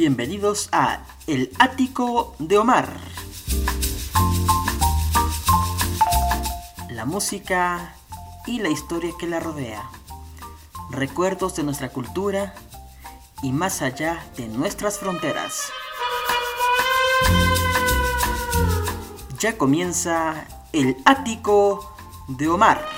Bienvenidos a El Ático de Omar. La música y la historia que la rodea. Recuerdos de nuestra cultura y más allá de nuestras fronteras. Ya comienza El Ático de Omar.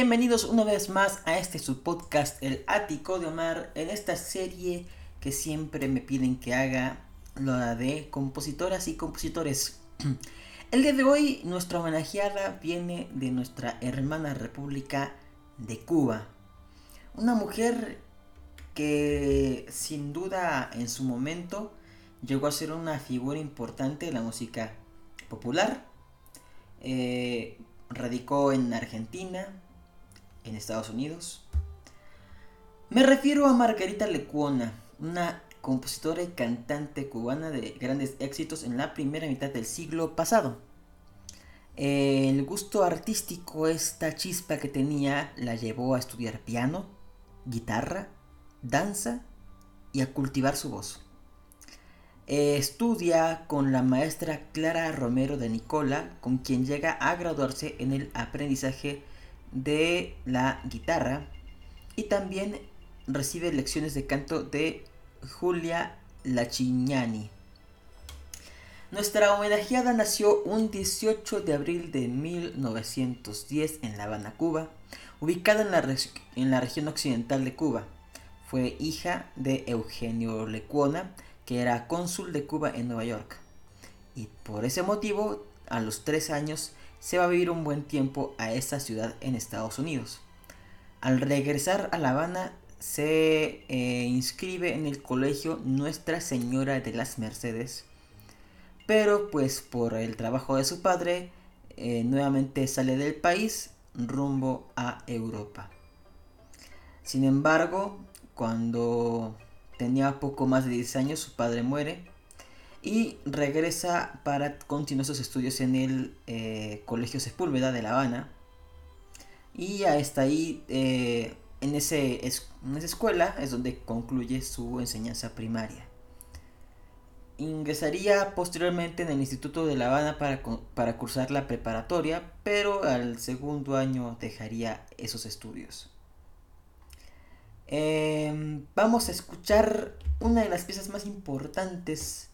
Bienvenidos una vez más a este su podcast El Ático de Omar, en esta serie que siempre me piden que haga la de compositoras y compositores. El día de hoy nuestra homenajeada viene de nuestra hermana República de Cuba. Una mujer que sin duda en su momento llegó a ser una figura importante de la música popular. Eh, radicó en Argentina, en Estados Unidos. Me refiero a Margarita Lecuona, una compositora y cantante cubana de grandes éxitos en la primera mitad del siglo pasado. El gusto artístico, esta chispa que tenía, la llevó a estudiar piano, guitarra, danza y a cultivar su voz. Estudia con la maestra Clara Romero de Nicola, con quien llega a graduarse en el aprendizaje de la guitarra y también recibe lecciones de canto de Julia Lachignani. Nuestra homenajeada nació un 18 de abril de 1910 en La Habana, Cuba, ubicada en la, en la región occidental de Cuba. Fue hija de Eugenio Lecuona, que era cónsul de Cuba en Nueva York. Y por ese motivo, a los tres años, se va a vivir un buen tiempo a esta ciudad en Estados Unidos. Al regresar a La Habana se eh, inscribe en el colegio Nuestra Señora de las Mercedes, pero pues por el trabajo de su padre eh, nuevamente sale del país rumbo a Europa. Sin embargo, cuando tenía poco más de 10 años su padre muere y regresa para continuar sus estudios en el eh, Colegio Sepúlveda de La Habana. Y hasta ahí, eh, en, ese, en esa escuela, es donde concluye su enseñanza primaria. Ingresaría posteriormente en el Instituto de La Habana para, para cursar la preparatoria, pero al segundo año dejaría esos estudios. Em, vamos a escuchar una de las piezas más importantes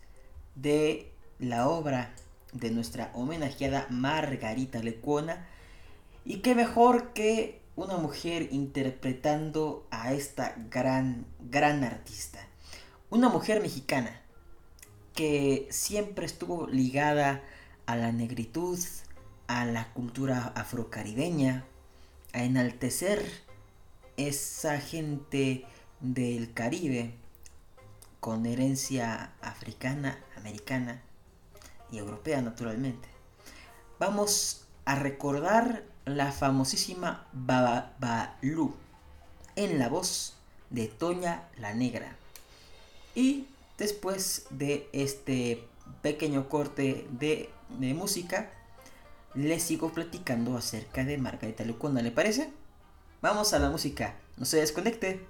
de la obra de nuestra homenajeada Margarita Lecuona. Y qué mejor que una mujer interpretando a esta gran, gran artista. Una mujer mexicana que siempre estuvo ligada a la negritud, a la cultura afrocaribeña, a enaltecer esa gente del Caribe con herencia africana, americana y europea naturalmente. Vamos a recordar la famosísima Babalu en la voz de Toña la Negra. Y después de este pequeño corte de, música, les sigo platicando acerca de Margarita Lucona, ¿le parece? Vamos a la música, no se desconecte.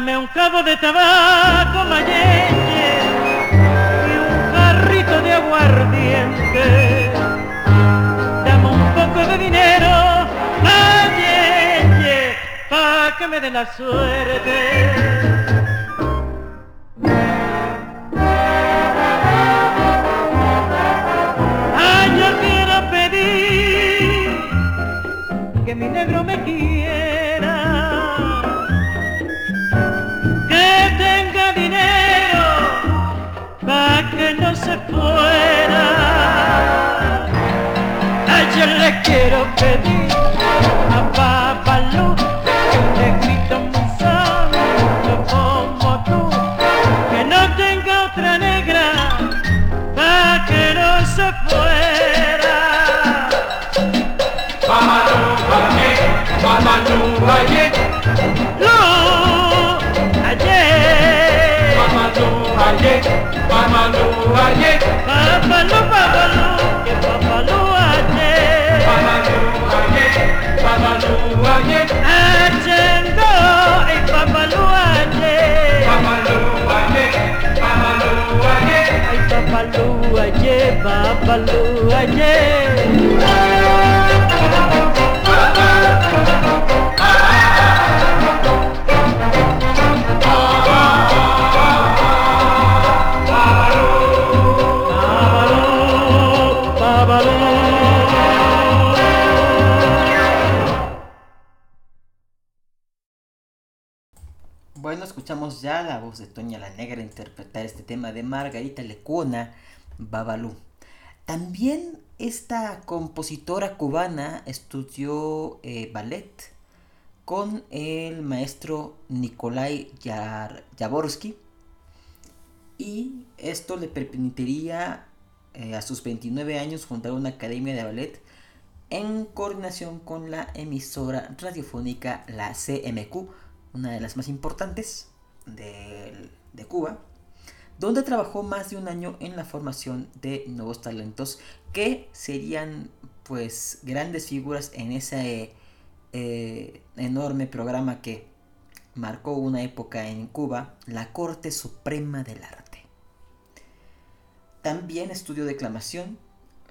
Rabo de tabaco mayelle y un carrito de aguardiente. Dame un poco de dinero, mayelle, pa' que me dé la suerte. mi negro me quiera, quiero pedir a Babalú que un negrito muy santo como tú, que no tenga otra negra para que no se fuera. Mamadou aye Lo aye Bueno, escuchamos ya la voz de Toña la Negra interpretar este tema de Margarita Lecuona, Babalú. También esta compositora cubana estudió eh, ballet con el maestro Nikolai Jaborsky y esto le permitiría eh, a sus 29 años fundar una academia de ballet en coordinación con la emisora radiofónica la CMQ, una de las más importantes de, de Cuba donde trabajó más de un año en la formación de nuevos talentos que serían pues grandes figuras en ese eh, enorme programa que marcó una época en Cuba, la Corte Suprema del Arte. También estudió declamación,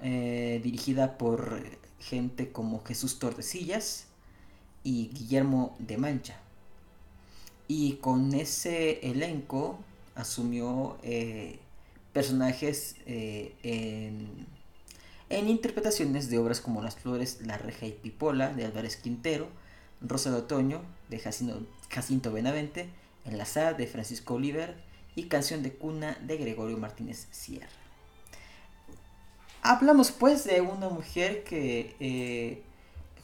eh, dirigida por gente como Jesús Tordesillas y Guillermo de Mancha. Y con ese elenco asumió eh, personajes eh, en, interpretaciones de obras como Las Flores, La Reja y Pipola de Álvarez Quintero, Rosa de Otoño de Jacinto, Benavente, Enlazada de Francisco Oliver y Canción de Cuna de Gregorio Martínez Sierra. Hablamos pues de una mujer que eh,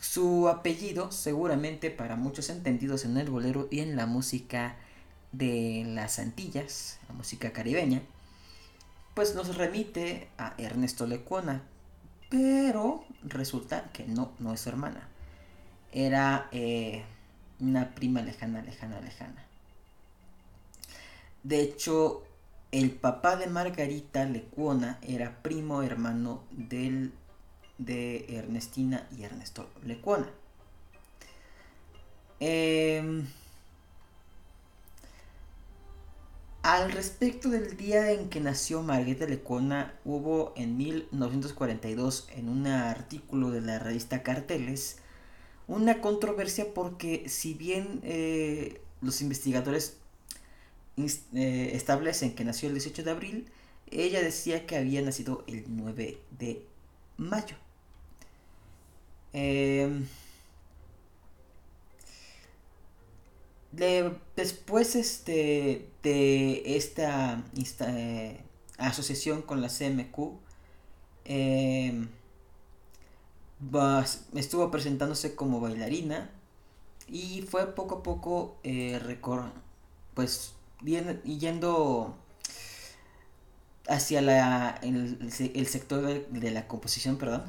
su apellido seguramente para muchos entendidos en el bolero y en la música de las Antillas, la música caribeña, pues nos remite a Ernesto Lecuona, pero resulta que no, no es su hermana. Era eh, una prima lejana, lejana, lejana. De hecho, el papá de Margarita Lecuona era primo hermano del, de Ernestina y Ernesto Lecuona. Eh, Al respecto del día en que nació Margarita Lecona, hubo en 1942 en un artículo de la revista Carteles una controversia porque si bien eh, los investigadores eh, establecen que nació el 18 de abril, ella decía que había nacido el 9 de mayo. Eh, después este, de esta, eh, asociación con la CMQ, em, estuvo presentándose como bailarina y fue poco a poco eh, pues yendo hacia la, el, sector de la composición, perdón.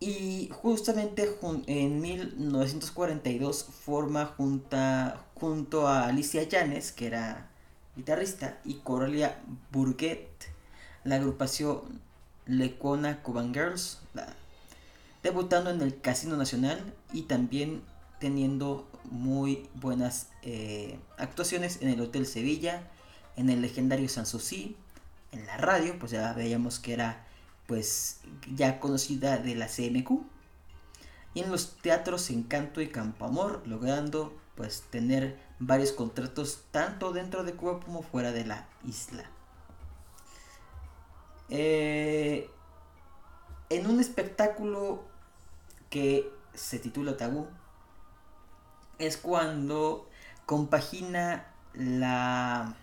Y justamente en 1942 forma junta, junto a Alicia Llanes, que era guitarrista, y Coralia Burguet, la agrupación Lecona Cuban Girls, debutando en el Casino Nacional y también teniendo muy buenas eh, actuaciones en el Hotel Sevilla, en el legendario Sanssouci, en la radio, pues ya veíamos que era pues ya conocida de la CMQ, y en los teatros Encanto y Campo Amor, logrando pues tener varios contratos tanto dentro de Cuba como fuera de la isla. Eh, en un espectáculo que se titula Tabú, es cuando compagina la,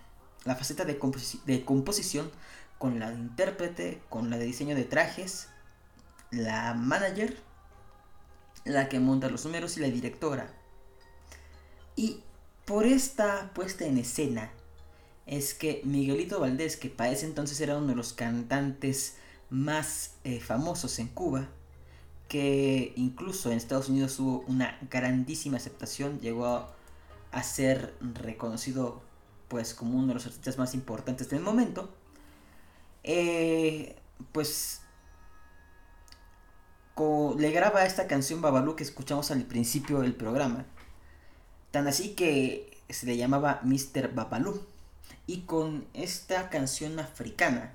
la faceta de, de composición con la de intérprete, con la de diseño de trajes, la manager, la que monta los números y la directora. Y por esta puesta en escena es que Miguelito Valdés, que para ese entonces era uno de los cantantes más eh, famosos en Cuba, que incluso en Estados Unidos hubo una grandísima aceptación, llegó a, ser reconocido pues como uno de los artistas más importantes del momento, eh, pues le graba esta canción Babalu que escuchamos al principio del programa, tan así que se le llamaba Mr. Babalu, y con esta canción africana,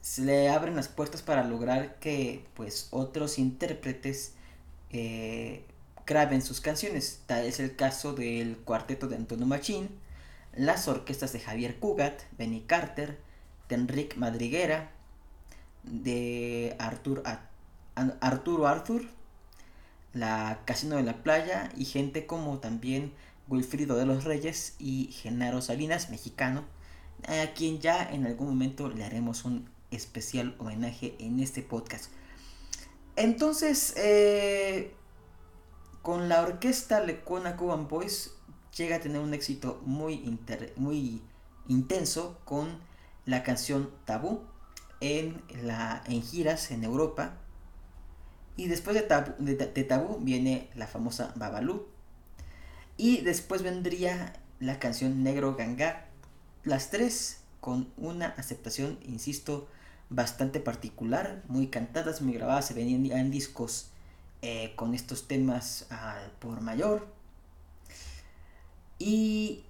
se le abren las puertas para lograr que pues otros intérpretes eh, graben sus canciones. Tal es el caso del cuarteto de Antonio Machín, las orquestas de Javier Cugat, Benny Carter, de Enrique Madriguera, de Artur, Arturo Arthur, la Casino de la Playa y gente como también Wilfrido de los Reyes y Genaro Salinas, mexicano, a quien ya en algún momento le haremos un especial homenaje en este podcast. Entonces, eh, con la orquesta Lecona Cuban Boys llega a tener un éxito muy, muy intenso con la canción Tabú en, la, en giras en Europa. Y después de Tabú, de tabú viene la famosa Babalú. Y después vendría la canción Negro Ganga. Las tres con una aceptación, insisto, bastante particular, muy cantadas, muy grabadas, se venían en discos eh, con estos temas por mayor. Y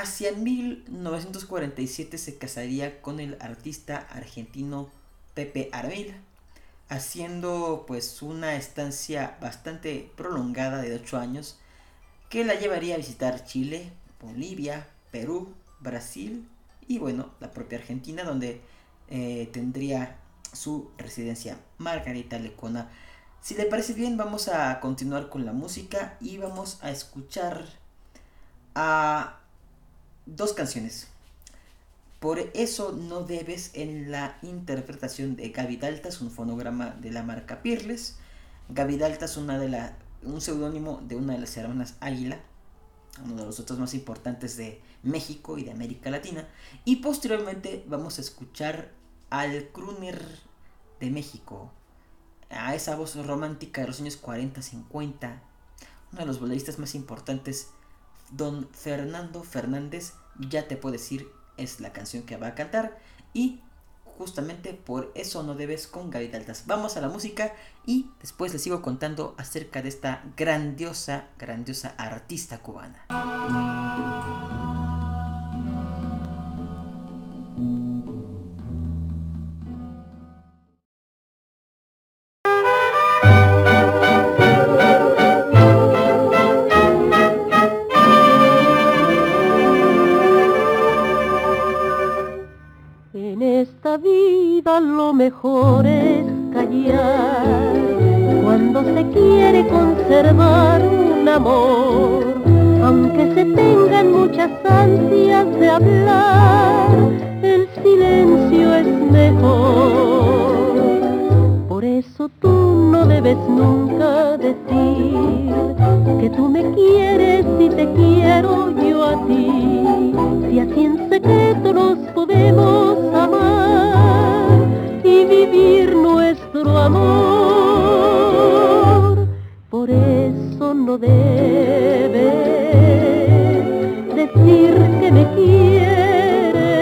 hacia 1947 se casaría con el artista argentino Pepe Armil, haciendo pues una estancia bastante prolongada de 8 años que la llevaría a visitar Chile, Bolivia, Perú, Brasil y bueno, la propia Argentina donde eh, tendría su residencia Margarita Lecona. Si le parece bien, vamos a continuar con la música y vamos a escuchar a dos canciones. Por eso no debes en la interpretación de Gaby Daltas, un fonograma de la marca Pirles. Gaby Daltas, una de la, un seudónimo de una de las hermanas Águila, uno de los otros más importantes de México y de América Latina. Y posteriormente vamos a escuchar al crooner de México, a esa voz romántica de los años 40-50, uno de los boleristas más importantes, don Fernando Fernández, ya te puedo decir, es la canción que va a cantar y justamente por eso no debes con Gaby Daltas. Vamos a la música y después les sigo contando acerca de esta grandiosa, grandiosa artista cubana. Lo mejor es callar cuando se quiere conservar un amor, aunque se tengan muchas ansias de hablar, el silencio es mejor. Por eso tú no debes nunca decir que tú me quieres y te quiero yo a ti, si así en podemos amar vivir nuestro amor. Por eso no debe decir que me quiere,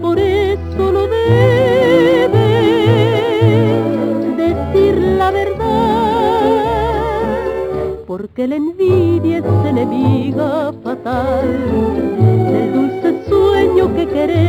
por eso no debe decir la verdad, por porque la envidia es enemiga fatal del dulce sueño que queremos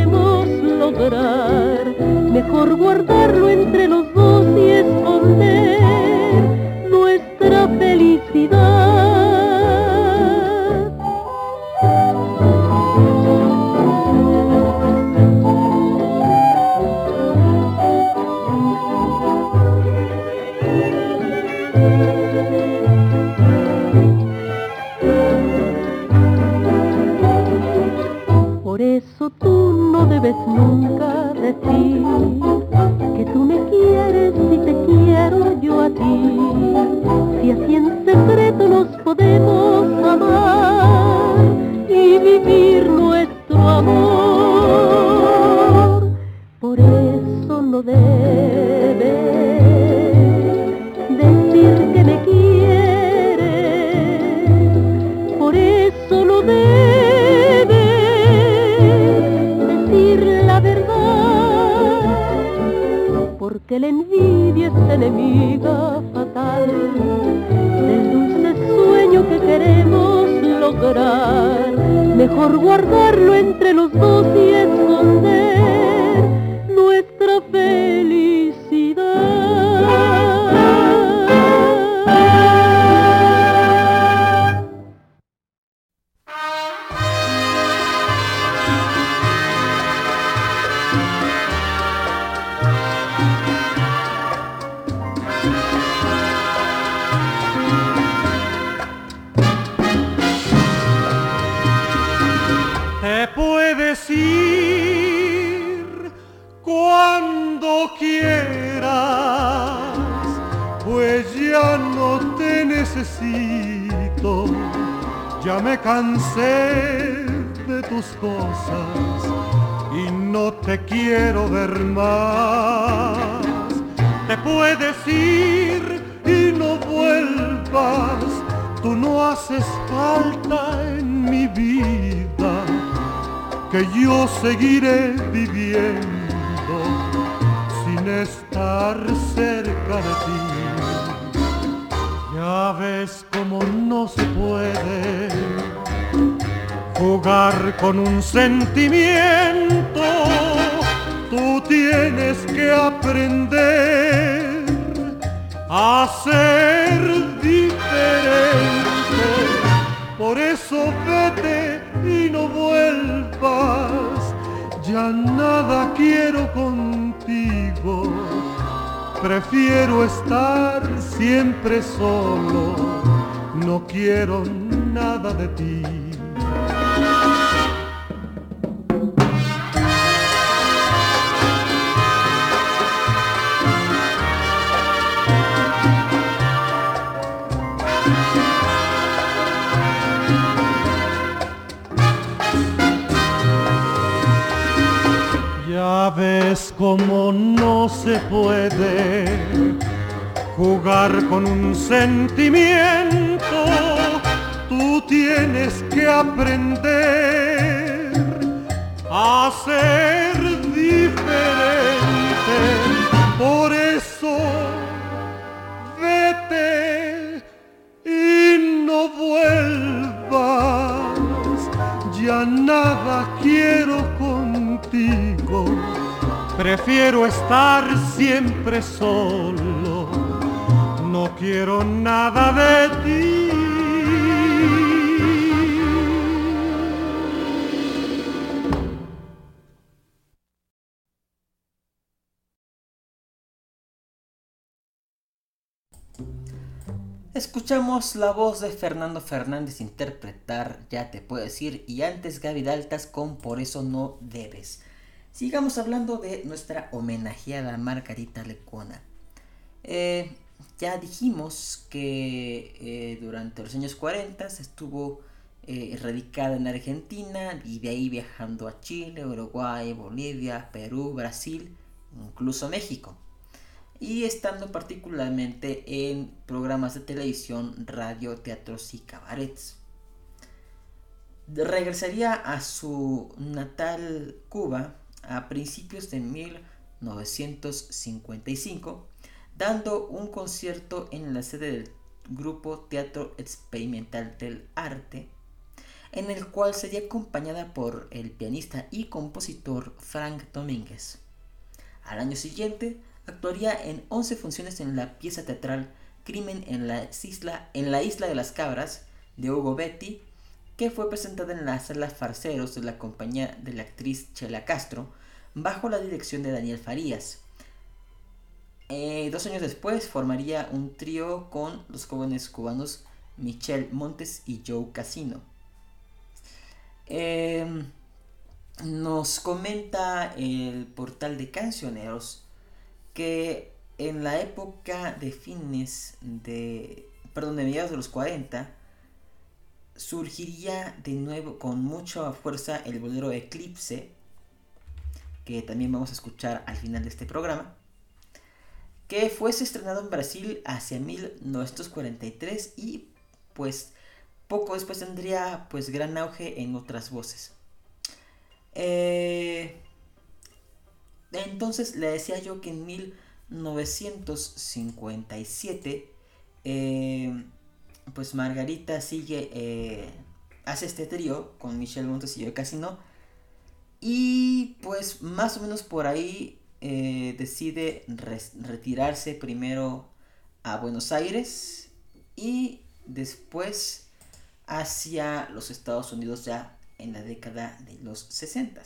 que la envidia es enemiga fatal del dulce sueño que queremos lograr. Mejor guardarlo entre los dos y esconder quiero ver más. Te puedes ir y no vuelvas, tú no haces falta en mi vida, que yo seguiré viviendo sin estar cerca de ti. Ya ves cómo no se puede jugar con un sentimiento, tú tienes que aprender a ser diferente. Por eso vete y no vuelvas, ya nada quiero contigo. Prefiero estar siempre solo, no quiero nada de ti. Se puede jugar con un sentimiento tú tienes que aprender a ser diferente. Por eso vete y no vuelvas. Ya nada quiero contigo. Prefiero estar siempre solo. No quiero nada de ti. Escuchamos la voz de Fernando Fernández interpretar Ya te puedo decir y antes Gaby Daltas con Por eso no debes. Sigamos hablando de nuestra homenajeada Margarita Lecona. Eh, ya dijimos que eh, durante los años 40 estuvo eh, radicada en Argentina y de ahí viajando a Chile, Uruguay, Bolivia, Perú, Brasil, incluso México y estando particularmente en programas de televisión, radio, teatros y cabarets. Regresaría a su natal Cuba a principios de 1955, dando un concierto en la sede del grupo Teatro Experimental del Arte, en el cual sería acompañada por el pianista y compositor Frank Domínguez. Al año siguiente, actuaría en 11 funciones en la pieza teatral Crimen en la isla, en la isla de las Cabras de Hugo Betty, que fue presentada en la sala Farceros de la compañía de la actriz Chela Castro, bajo la dirección de Daniel Farías. Eh, dos años después formaría un trío con los jóvenes cubanos Michelle Montes y Joe Casino. Em, nos comenta el portal de cancioneros que en la época de fines de, perdón, de mediados de los 40, surgiría de nuevo con mucha fuerza el bolero Eclipse, que también vamos a escuchar al final de este programa, que fuese estrenado en Brasil hacia 1943 y pues poco después tendría pues gran auge en otras voces. Eh, entonces le decía yo que en 1957 eh, pues Margarita sigue eh, hace este trío con Michelle Montes y yo Casino y pues más o menos por ahí decide retirarse primero a Buenos Aires y después hacia los Estados Unidos ya en la década de los 60.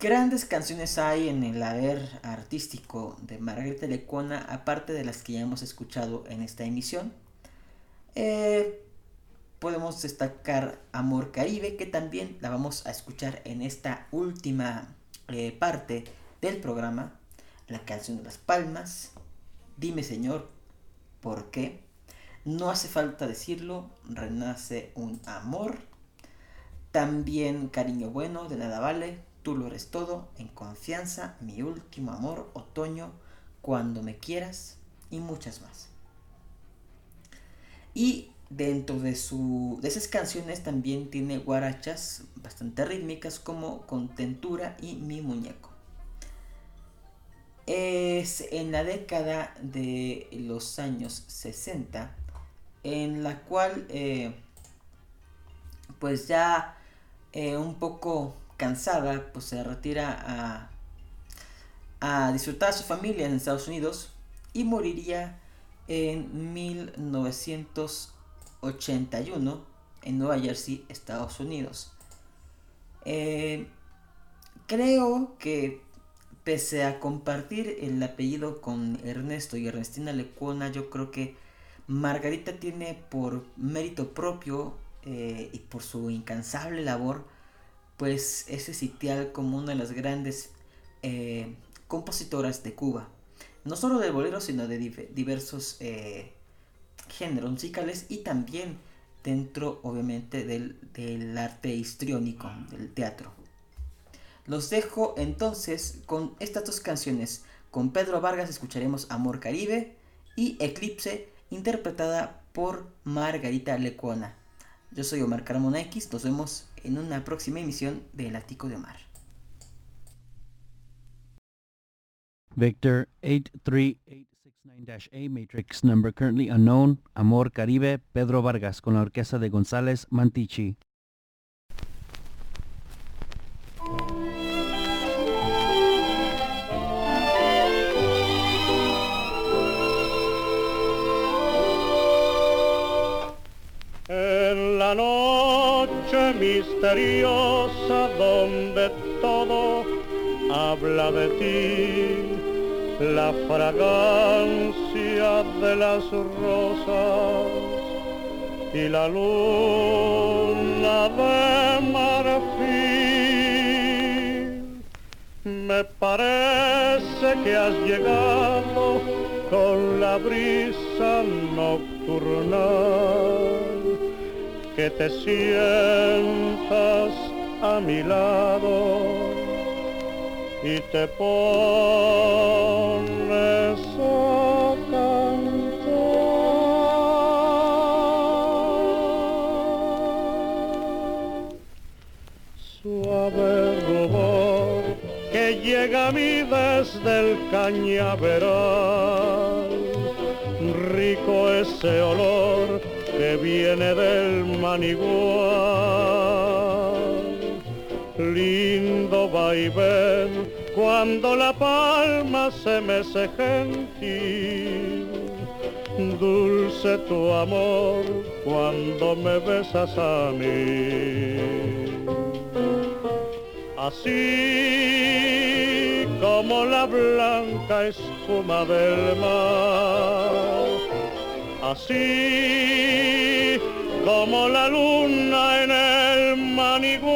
Grandes canciones hay en el haber artístico de Margarita Lecuona, aparte de las que ya hemos escuchado en esta emisión. Eh, podemos destacar Amor Caribe, que también la vamos a escuchar en esta última eh, parte del programa. La canción de las palmas. Dime Señor, ¿por qué? No hace falta decirlo, renace un amor. También cariño bueno, de nada vale, tú lo eres todo, en confianza, mi último amor, otoño, cuando me quieras y muchas más. Y dentro de, su, de esas canciones también tiene guarachas bastante rítmicas como Contentura y Mi Muñeco. Es en la década de los años 60 en la cual eh, pues ya eh, un poco cansada pues se retira a, a disfrutar a su familia en Estados Unidos y moriría en 1981 en Nueva Jersey, Estados Unidos. Eh, creo que pese a compartir el apellido con Ernesto y Ernestina Lecuona, yo creo que Margarita tiene por mérito propio eh, y por su incansable labor, pues ese sitial como una de las grandes eh, compositoras de Cuba. No solo de bolero, sino de diversos eh, géneros musicales y también dentro, obviamente, del, del arte histriónico, del teatro. Los dejo entonces con estas dos canciones. Con Pedro Vargas escucharemos Amor Caribe y Eclipse interpretada por Margarita Lecuona. Yo soy Omar Carmona X, nos vemos en una próxima emisión de El Ático de Omar. Victor 83869-A, Matrix number currently unknown, Amor Caribe, Pedro Vargas con la orquesta de González Mantichi. En la noche misteriosa donde todo habla de ti, la fragancia de las rosas y la luna de marfil. Me parece que has llegado con la brisa nocturnal que te sientas a mi lado y te pones a cantar. Suave rubor que llega a mí desde el cañaveral, rico ese olor viene del manigual. Lindo vaivén cuando la palma se me mece gentil. Dulce tu amor cuando me besas a mí. Así como la blanca espuma del mar así como la luna en el manigual,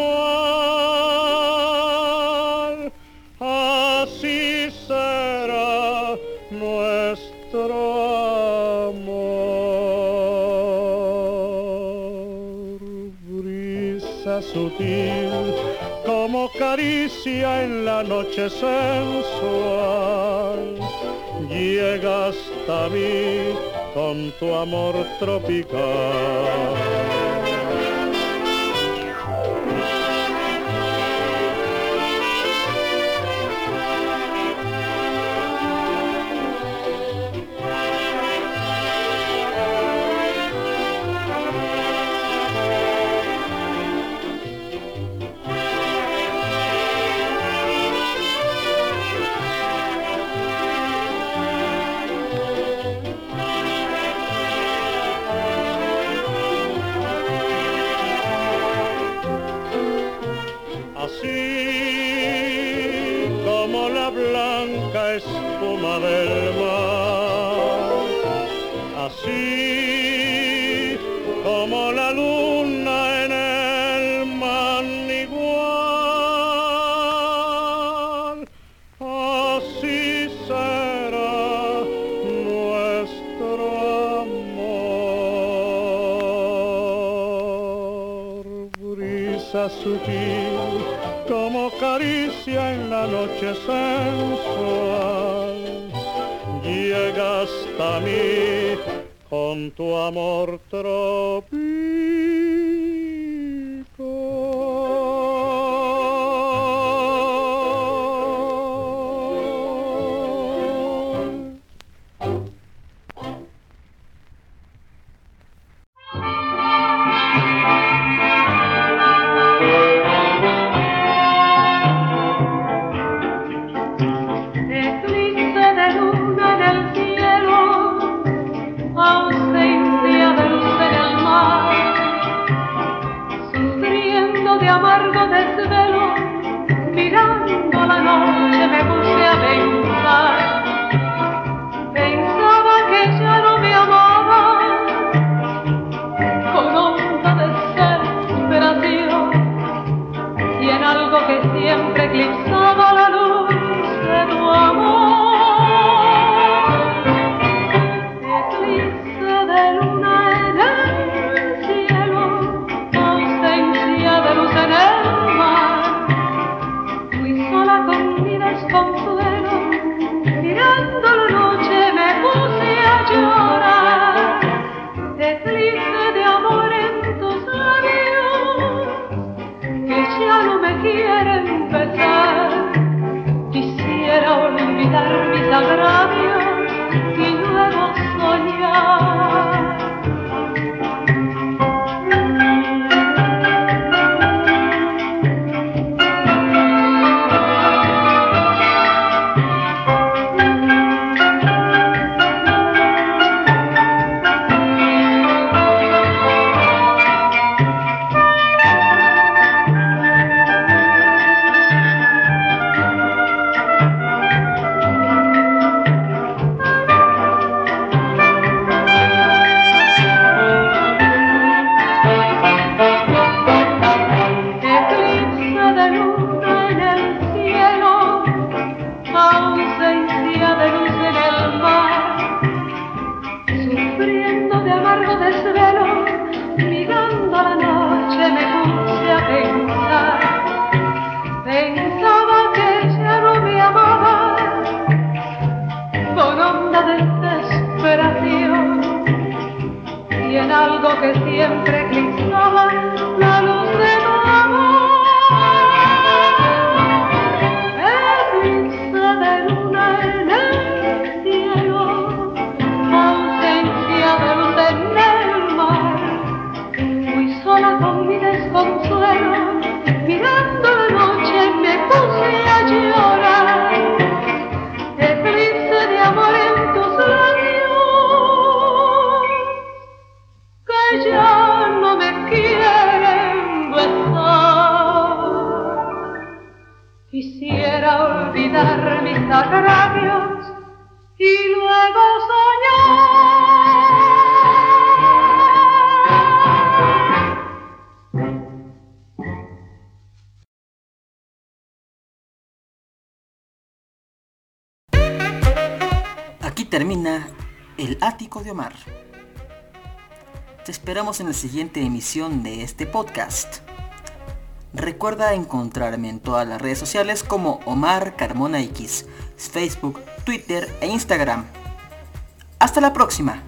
así será nuestro amor. Brisa sutil como caricia en la noche sensual, llega hasta mí con tu amor tropical. puppy. Aquí termina el ático de Omar. Te esperamos en la siguiente emisión de este podcast. Recuerda encontrarme en todas las redes sociales como Omar Carmona X, Facebook, Twitter e Instagram. Hasta la próxima.